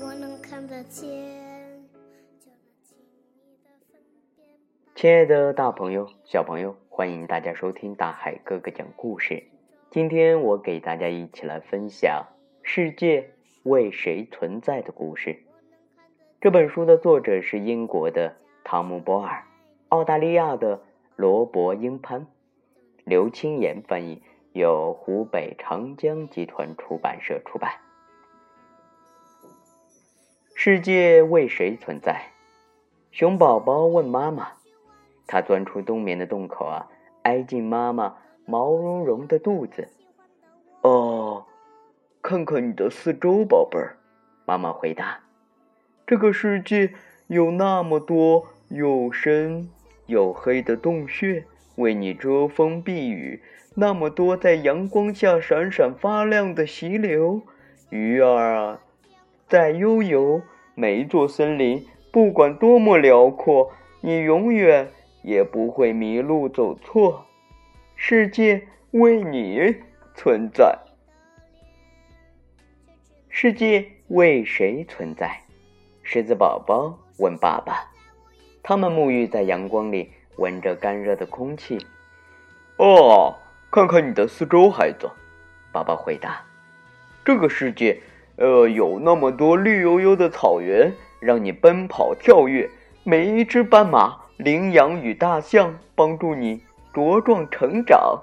我能看得见。亲爱的，大朋友、小朋友，欢迎大家收听大海哥哥讲故事。今天我给大家一起来分享《世界为谁存在》的故事。这本书的作者是英国的汤姆·波尔，澳大利亚的罗伯·英潘，刘青岩翻译，由湖北长江集团出版社出版。世界为谁存在？熊宝宝问妈妈。他钻出冬眠的洞口啊，挨进妈妈毛茸茸的肚子。哦，看看你的四周，宝贝儿。妈妈回答：“这个世界有那么多又深又黑的洞穴，为你遮风避雨；那么多在阳光下闪闪发亮的溪流，鱼儿啊在悠游。每一座森林，不管多么辽阔，你永远。”也不会迷路走错，世界为你存在。世界为谁存在？狮子宝宝问爸爸。他们沐浴在阳光里，闻着干热的空气。哦，看看你的四周，孩子。爸爸回答。这个世界，呃，有那么多绿油油的草原，让你奔跑跳跃。每一只斑马。羚羊与大象帮助你茁壮成长，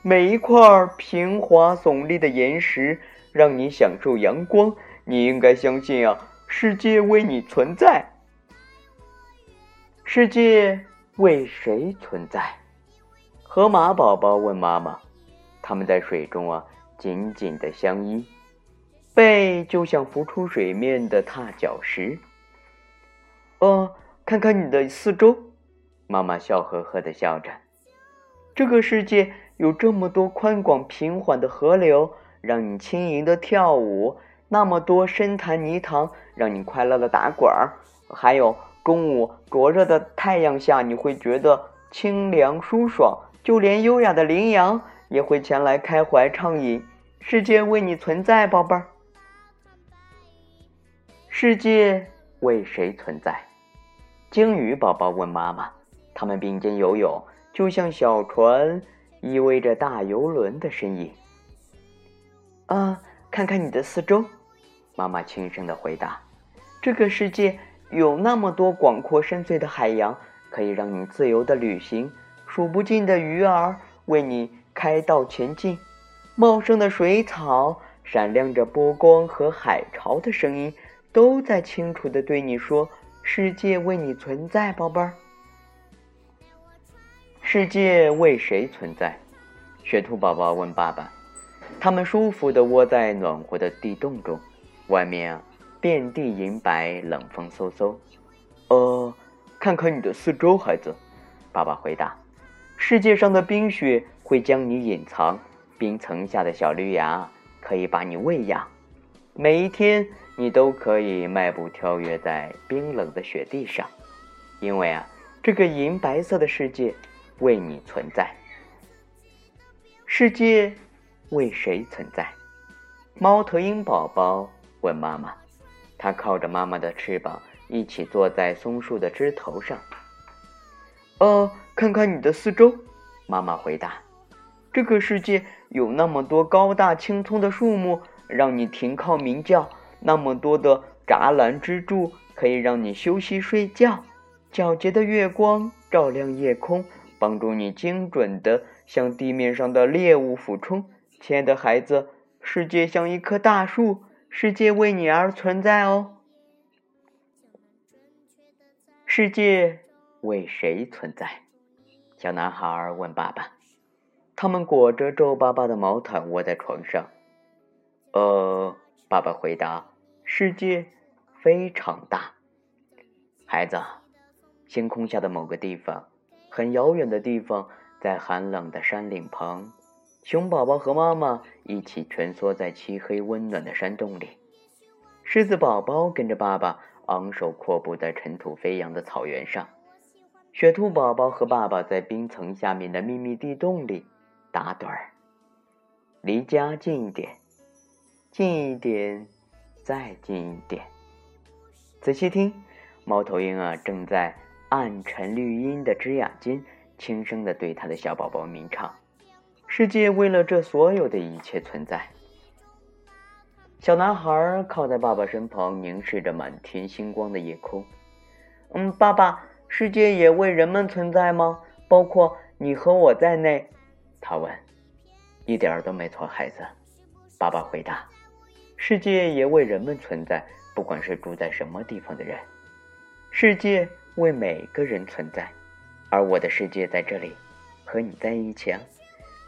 每一块平滑耸立的岩石让你享受阳光。你应该相信啊，世界为你存在。世界为谁存在？河马宝宝问妈妈。他们在水中啊，紧紧的相依，背就像浮出水面的踏脚石。哦。看看你的四周，妈妈笑呵呵的笑着。这个世界有这么多宽广平缓的河流，让你轻盈的跳舞；那么多深潭泥塘，让你快乐的打滚儿。还有中午灼热的太阳下，你会觉得清凉舒爽。就连优雅的羚羊也会前来开怀畅饮。世界为你存在，宝贝儿。世界为谁存在？鲸鱼宝宝问妈妈：“他们并肩游泳，就像小船依偎着大游轮的身影。”啊，看看你的四周，妈妈轻声的回答：“这个世界有那么多广阔深邃的海洋，可以让你自由的旅行。数不尽的鱼儿为你开道前进，茂盛的水草，闪亮着波光和海潮的声音，都在清楚的对你说。”世界为你存在，宝贝儿。世界为谁存在？雪兔宝宝问爸爸。他们舒服的窝在暖和的地洞中，外面啊，遍地银白，冷风嗖嗖。呃，看看你的四周，孩子。爸爸回答。世界上的冰雪会将你隐藏，冰层下的小绿芽可以把你喂养。每一天。你都可以迈步跳跃在冰冷的雪地上，因为啊，这个银白色的世界为你存在。世界为谁存在？猫头鹰宝宝问妈妈。它靠着妈妈的翅膀，一起坐在松树的枝头上。哦，看看你的四周，妈妈回答。这个世界有那么多高大青葱的树木，让你停靠鸣叫。那么多的栅栏支柱可以让你休息睡觉，皎洁的月光照亮夜空，帮助你精准地向地面上的猎物俯冲。亲爱的孩子，世界像一棵大树，世界为你而存在哦。世界为谁存在？小男孩问爸爸。他们裹着皱巴巴的毛毯窝在床上。呃，爸爸回答。世界非常大，孩子，星空下的某个地方，很遥远的地方，在寒冷的山岭旁，熊宝宝和妈妈一起蜷缩在漆黑温暖的山洞里。狮子宝宝跟着爸爸昂首阔步在尘土飞扬的草原上。雪兔宝宝和爸爸在冰层下面的秘密地洞里打盹儿。离家近一点，近一点。再近一点。仔细听，猫头鹰啊，正在暗沉绿荫的枝桠间，轻声地对他的小宝宝鸣唱：“世界为了这所有的一切存在。”小男孩靠在爸爸身旁，凝视着满天星光的夜空。嗯，爸爸，世界也为人们存在吗？包括你和我在内？他问。一点都没错，孩子。爸爸回答。世界也为人们存在，不管是住在什么地方的人。世界为每个人存在，而我的世界在这里，和你在一起啊。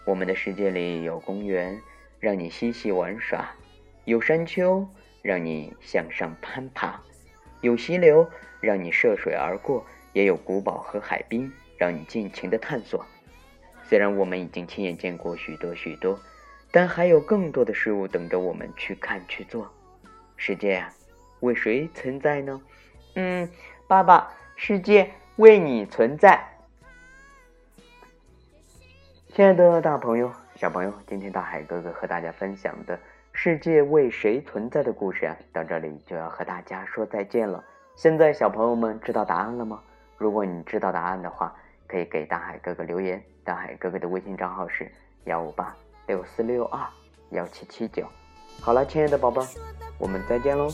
我们的世界里有公园，让你嬉戏玩耍。有山丘让你向上攀爬，有溪流让你涉水而过，也有古堡和海滨让你尽情的探索。虽然我们已经亲眼见过许多许多，但还有更多的事物等着我们去看去做。世界啊，为谁存在呢？嗯，爸爸，世界为你存在。亲爱的大朋友、小朋友，今天大海哥哥和大家分享的。世界为谁存在的故事啊，到这里就要和大家说再见了。现在小朋友们知道答案了吗？如果你知道答案的话，可以给大海哥哥留言。大海哥哥的微信账号是幺五八六四六二幺七七九。好了，亲爱的宝贝，我们再见喽。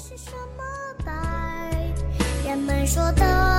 人们说的